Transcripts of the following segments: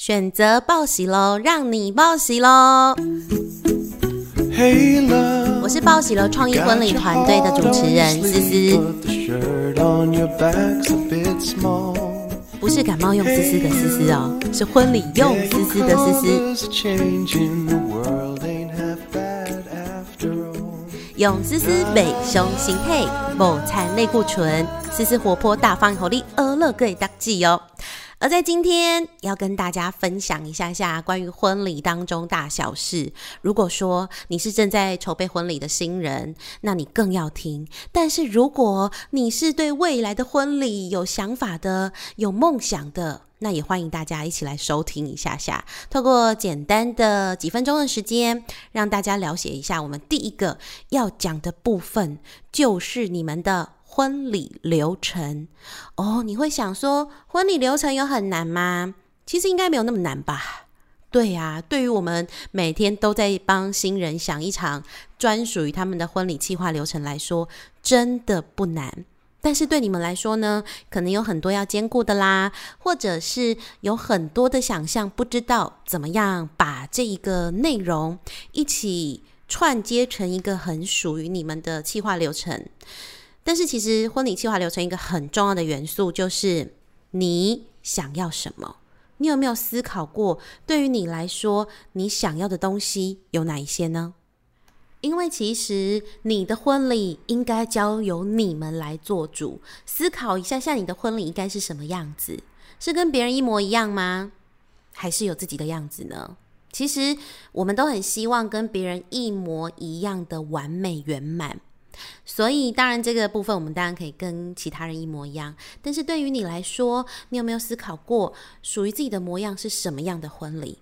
选择报喜喽，让你报喜喽！我是报喜了创意婚礼团队的主持人思思，不是感冒用思思的思思哦，是婚礼用思思的思思。用思思美胸心态，某餐类固醇，思思活泼大方，活力而乐可以大忌哦。而在今天要跟大家分享一下下关于婚礼当中大小事。如果说你是正在筹备婚礼的新人，那你更要听。但是如果你是对未来的婚礼有想法的、有梦想的，那也欢迎大家一起来收听一下下。透过简单的几分钟的时间，让大家了解一下我们第一个要讲的部分，就是你们的。婚礼流程哦，你会想说婚礼流程有很难吗？其实应该没有那么难吧。对呀，对于我们每天都在帮新人想一场专属于他们的婚礼计划流程来说，真的不难。但是对你们来说呢，可能有很多要兼顾的啦，或者是有很多的想象，不知道怎么样把这一个内容一起串接成一个很属于你们的计划流程。但是其实婚礼计划流程一个很重要的元素就是你想要什么？你有没有思考过？对于你来说，你想要的东西有哪一些呢？因为其实你的婚礼应该交由你们来做主，思考一下，像你的婚礼应该是什么样子？是跟别人一模一样吗？还是有自己的样子呢？其实我们都很希望跟别人一模一样的完美圆满。所以，当然这个部分我们当然可以跟其他人一模一样，但是对于你来说，你有没有思考过属于自己的模样是什么样的婚礼？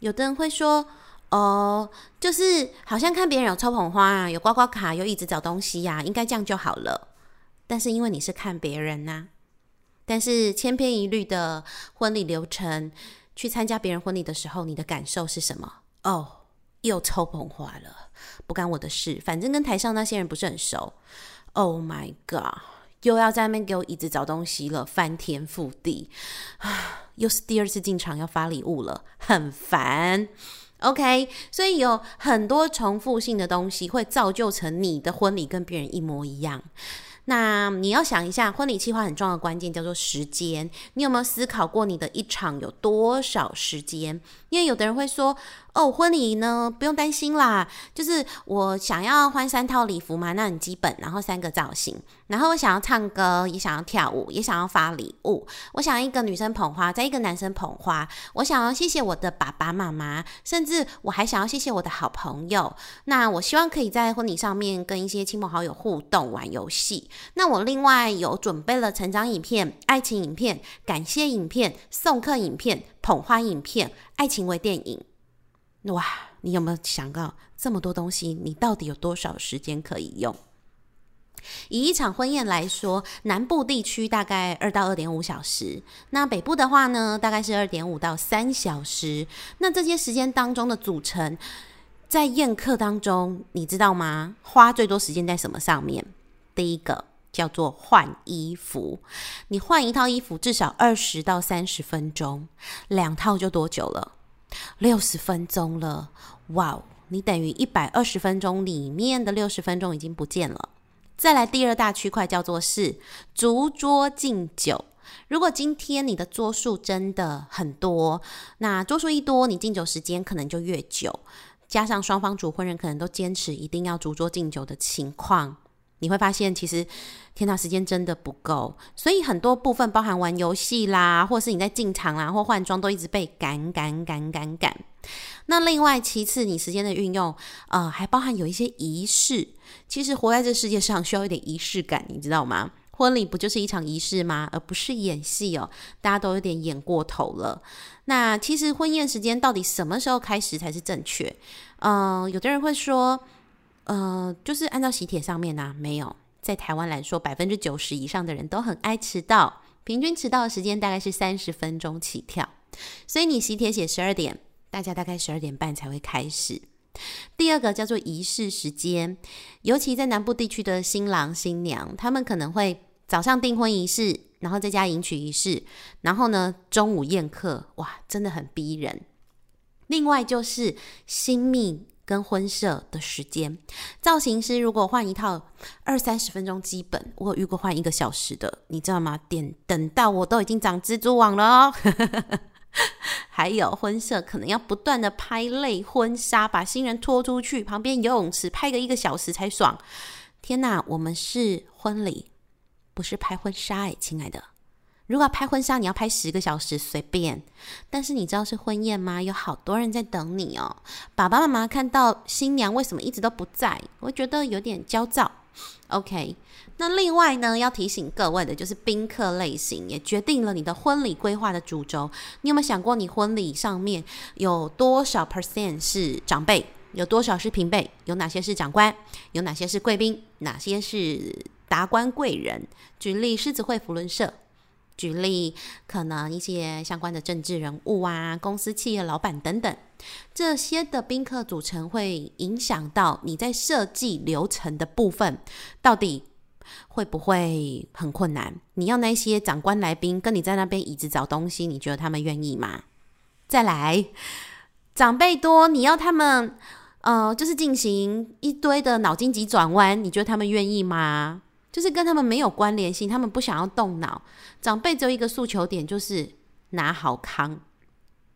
有的人会说：“哦，就是好像看别人有抽捧花啊，有刮刮卡，有椅子找东西呀，应该这样就好了。”但是因为你是看别人呐，但是千篇一律的婚礼流程，去参加别人婚礼的时候，你的感受是什么？哦。又抽捧花了，不干我的事，反正跟台上那些人不是很熟。Oh my god，又要在那边给我椅子找东西了，翻天覆地啊！又是第二次进场要发礼物了，很烦。OK，所以有很多重复性的东西会造就成你的婚礼跟别人一模一样。那你要想一下，婚礼计划很重要的关键叫做时间。你有没有思考过你的一场有多少时间？因为有的人会说。哦，婚礼呢不用担心啦，就是我想要换三套礼服嘛，那很基本，然后三个造型，然后我想要唱歌，也想要跳舞，也想要发礼物，我想要一个女生捧花，再一个男生捧花，我想要谢谢我的爸爸妈妈，甚至我还想要谢谢我的好朋友。那我希望可以在婚礼上面跟一些亲朋好友互动玩游戏。那我另外有准备了成长影片、爱情影片、感谢影片、送客影片、捧花影片、爱情微电影。哇，你有没有想到这么多东西？你到底有多少时间可以用？以一场婚宴来说，南部地区大概二到二点五小时，那北部的话呢，大概是二点五到三小时。那这些时间当中的组成，在宴客当中，你知道吗？花最多时间在什么上面？第一个叫做换衣服，你换一套衣服至少二十到三十分钟，两套就多久了？六十分钟了，哇哦！你等于一百二十分钟里面的六十分钟已经不见了。再来第二大区块叫做是烛桌敬酒。如果今天你的桌数真的很多，那桌数一多，你敬酒时间可能就越久。加上双方主婚人可能都坚持一定要烛桌敬酒的情况。你会发现，其实天呐，时间真的不够，所以很多部分包含玩游戏啦，或是你在进场啦，或换装，都一直被赶赶赶赶赶。那另外，其次，你时间的运用，呃，还包含有一些仪式。其实活在这世界上需要一点仪式感，你知道吗？婚礼不就是一场仪式吗？而不是演戏哦，大家都有点演过头了。那其实婚宴时间到底什么时候开始才是正确？嗯，有的人会说。呃，就是按照喜帖上面呢，没有在台湾来说，百分之九十以上的人都很爱迟到，平均迟到的时间大概是三十分钟起跳。所以你喜帖写十二点，大家大概十二点半才会开始。第二个叫做仪式时间，尤其在南部地区的新郎新娘，他们可能会早上订婚仪式，然后再加迎娶仪式，然后呢，中午宴客，哇，真的很逼人。另外就是新密跟婚摄的时间，造型师如果换一套二三十分钟基本，我有遇过换一个小时的，你知道吗？点等到我都已经长蜘蛛网了哦。还有婚摄可能要不断的拍类婚纱，把新人拖出去旁边游泳池拍个一个小时才爽。天哪，我们是婚礼，不是拍婚纱哎，亲爱的。如果要拍婚纱，你要拍十个小时随便。但是你知道是婚宴吗？有好多人在等你哦。爸爸妈妈看到新娘为什么一直都不在，我觉得有点焦躁。OK，那另外呢，要提醒各位的就是宾客类型也决定了你的婚礼规划的主轴。你有没有想过，你婚礼上面有多少 percent 是长辈，有多少是平辈，有哪些是长官，有哪些是贵宾，哪些是达官贵人？举例，狮子会、福伦社。举例，可能一些相关的政治人物啊，公司企业老板等等，这些的宾客组成会影响到你在设计流程的部分，到底会不会很困难？你要那些长官来宾跟你在那边椅子找东西，你觉得他们愿意吗？再来，长辈多，你要他们呃，就是进行一堆的脑筋急转弯，你觉得他们愿意吗？就是跟他们没有关联性，他们不想要动脑。长辈只有一个诉求点，就是拿好康。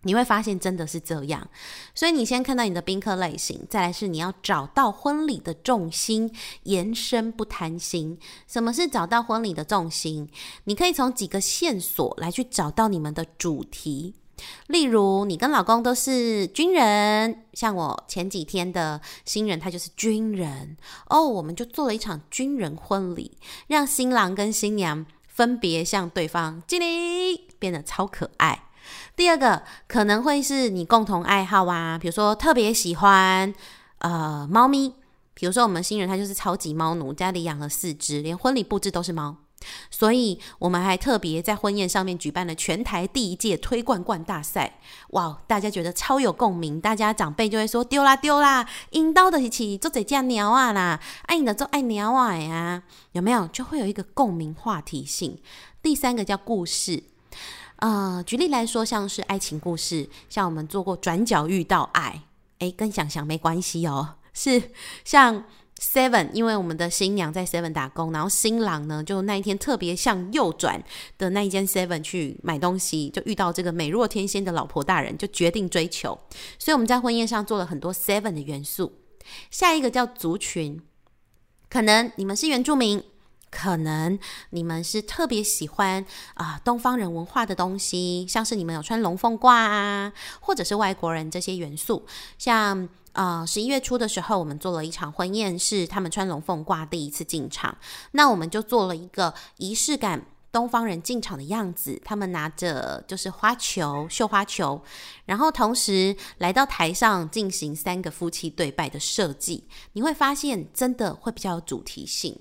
你会发现真的是这样。所以你先看到你的宾客类型，再来是你要找到婚礼的重心，延伸不贪心。什么是找到婚礼的重心？你可以从几个线索来去找到你们的主题。例如，你跟老公都是军人，像我前几天的新人，他就是军人哦，我们就做了一场军人婚礼，让新郎跟新娘分别向对方敬礼，变得超可爱。第二个可能会是你共同爱好啊，比如说特别喜欢呃猫咪，比如说我们新人他就是超级猫奴，家里养了四只，连婚礼布置都是猫。所以，我们还特别在婚宴上面举办了全台第一届推罐罐大赛。哇，大家觉得超有共鸣，大家长辈就会说丢啦丢啦，引刀的一起做这家鸟啊啦，爱你的做爱鸟啊呀，有没有？就会有一个共鸣话题性。第三个叫故事，呃，举例来说，像是爱情故事，像我们做过转角遇到爱，诶，跟想想没关系哦，是像。Seven，因为我们的新娘在 Seven 打工，然后新郎呢，就那一天特别向右转的那一间 Seven 去买东西，就遇到这个美若天仙的老婆大人，就决定追求。所以我们在婚宴上做了很多 Seven 的元素。下一个叫族群，可能你们是原住民，可能你们是特别喜欢啊东方人文化的东西，像是你们有穿龙凤褂啊，或者是外国人这些元素，像。啊，十一月初的时候，我们做了一场婚宴，是他们穿龙凤褂第一次进场。那我们就做了一个仪式感，东方人进场的样子。他们拿着就是花球、绣花球，然后同时来到台上进行三个夫妻对拜的设计。你会发现，真的会比较有主题性。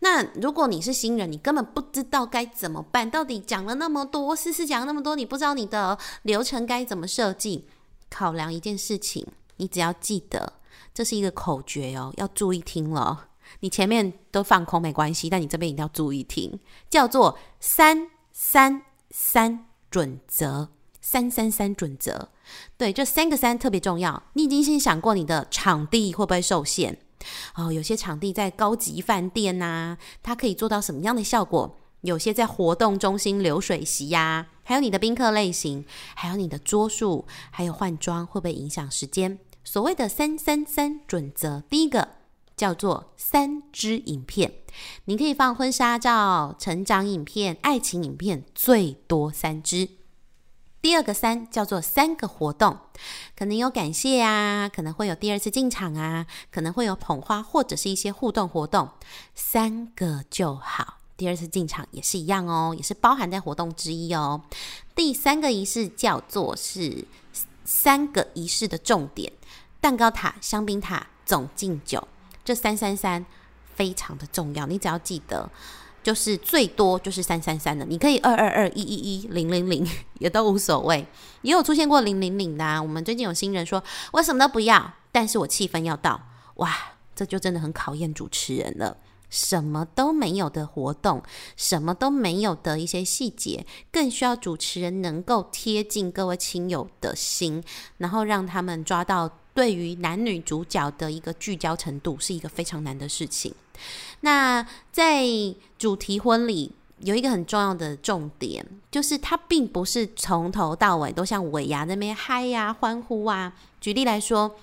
那如果你是新人，你根本不知道该怎么办。到底讲了那么多，思思讲那么多，你不知道你的流程该怎么设计。考量一件事情。你只要记得，这是一个口诀哦，要注意听了。你前面都放空没关系，但你这边一定要注意听，叫做“三三三准则”。三三三准则，对，这三个三特别重要。你已经先想过你的场地会不会受限？哦，有些场地在高级饭店呐，它可以做到什么样的效果？有些在活动中心流水席呀，还有你的宾客类型，还有你的桌数，还有换装会不会影响时间？所谓的三三三准则，第一个叫做三支影片，你可以放婚纱照、成长影片、爱情影片，最多三支。第二个三叫做三个活动，可能有感谢啊，可能会有第二次进场啊，可能会有捧花或者是一些互动活动，三个就好。第二次进场也是一样哦，也是包含在活动之一哦。第三个仪式叫做是三个仪式的重点：蛋糕塔、香槟塔、总敬酒。这三三三非常的重要，你只要记得，就是最多就是三三三的，你可以二二二一一一零零零也都无所谓。也有出现过零零零的，我们最近有新人说我什么都不要，但是我气氛要到，哇，这就真的很考验主持人了。什么都没有的活动，什么都没有的一些细节，更需要主持人能够贴近各位亲友的心，然后让他们抓到对于男女主角的一个聚焦程度，是一个非常难的事情。那在主题婚礼。有一个很重要的重点，就是它并不是从头到尾都像尾牙那边嗨呀、欢呼啊。举例来说，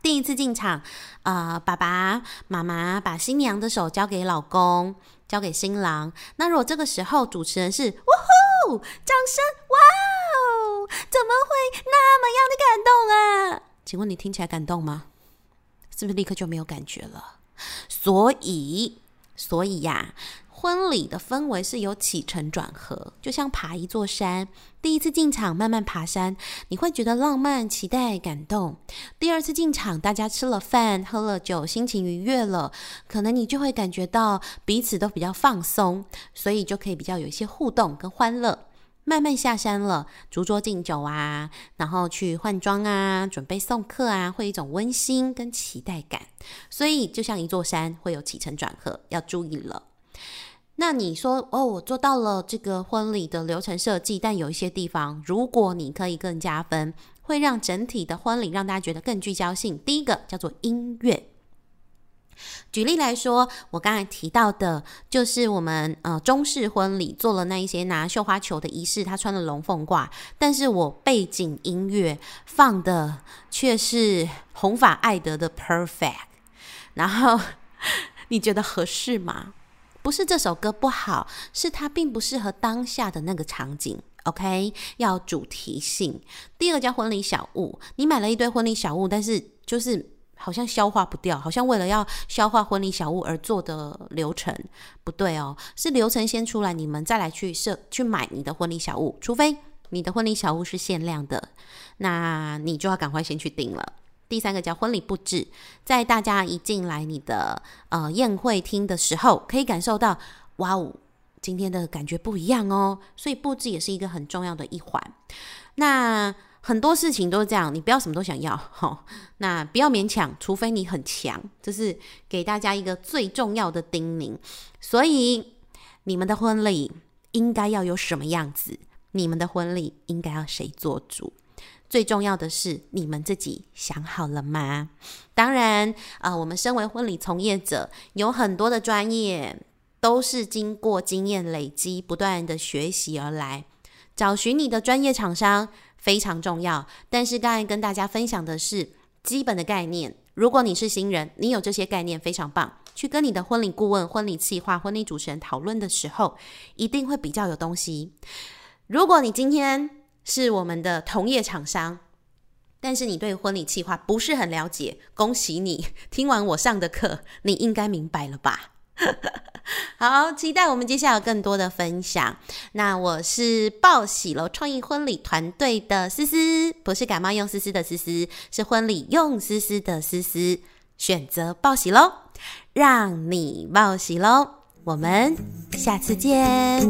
第一次进场，啊，爸爸妈妈把新娘的手交给老公，交给新郎。那如果这个时候主持人是哇呼，掌声，哇哦，怎么会那么样的感动啊？请问你听起来感动吗？是不是立刻就没有感觉了？所以，所以呀。婚礼的氛围是有起承转合，就像爬一座山。第一次进场，慢慢爬山，你会觉得浪漫、期待、感动。第二次进场，大家吃了饭、喝了酒，心情愉悦了，可能你就会感觉到彼此都比较放松，所以就可以比较有一些互动跟欢乐。慢慢下山了，烛桌敬酒啊，然后去换装啊，准备送客啊，会一种温馨跟期待感。所以就像一座山，会有起承转合，要注意了。那你说哦，我做到了这个婚礼的流程设计，但有一些地方，如果你可以更加分，会让整体的婚礼让大家觉得更聚焦性。第一个叫做音乐。举例来说，我刚才提到的，就是我们呃中式婚礼做了那一些拿绣花球的仪式，他穿了龙凤褂，但是我背景音乐放的却是红发艾德的 Perfect，然后 你觉得合适吗？不是这首歌不好，是它并不适合当下的那个场景。OK，要主题性。第二个叫婚礼小物，你买了一堆婚礼小物，但是就是好像消化不掉，好像为了要消化婚礼小物而做的流程不对哦，是流程先出来，你们再来去设去买你的婚礼小物，除非你的婚礼小物是限量的，那你就要赶快先去订了。第三个叫婚礼布置，在大家一进来你的呃宴会厅的时候，可以感受到哇哦，今天的感觉不一样哦。所以布置也是一个很重要的一环。那很多事情都是这样，你不要什么都想要 哈。那不要勉强，除非你很强。这是给大家一个最重要的叮咛。所以你们的婚礼应该要有什么样子？你们的婚礼应该要谁做主？最重要的是，你们自己想好了吗？当然，啊，我们身为婚礼从业者，有很多的专业都是经过经验累积、不断的学习而来。找寻你的专业厂商非常重要。但是刚才跟大家分享的是基本的概念。如果你是新人，你有这些概念非常棒。去跟你的婚礼顾问、婚礼策划、婚礼主持人讨论的时候，一定会比较有东西。如果你今天，是我们的同业厂商，但是你对婚礼计划不是很了解，恭喜你！听完我上的课，你应该明白了吧？好，期待我们接下来有更多的分享。那我是报喜楼创意婚礼团队的思思，不是感冒用思思的思思，是婚礼用思思的思思。选择报喜喽，让你报喜喽！我们下次见。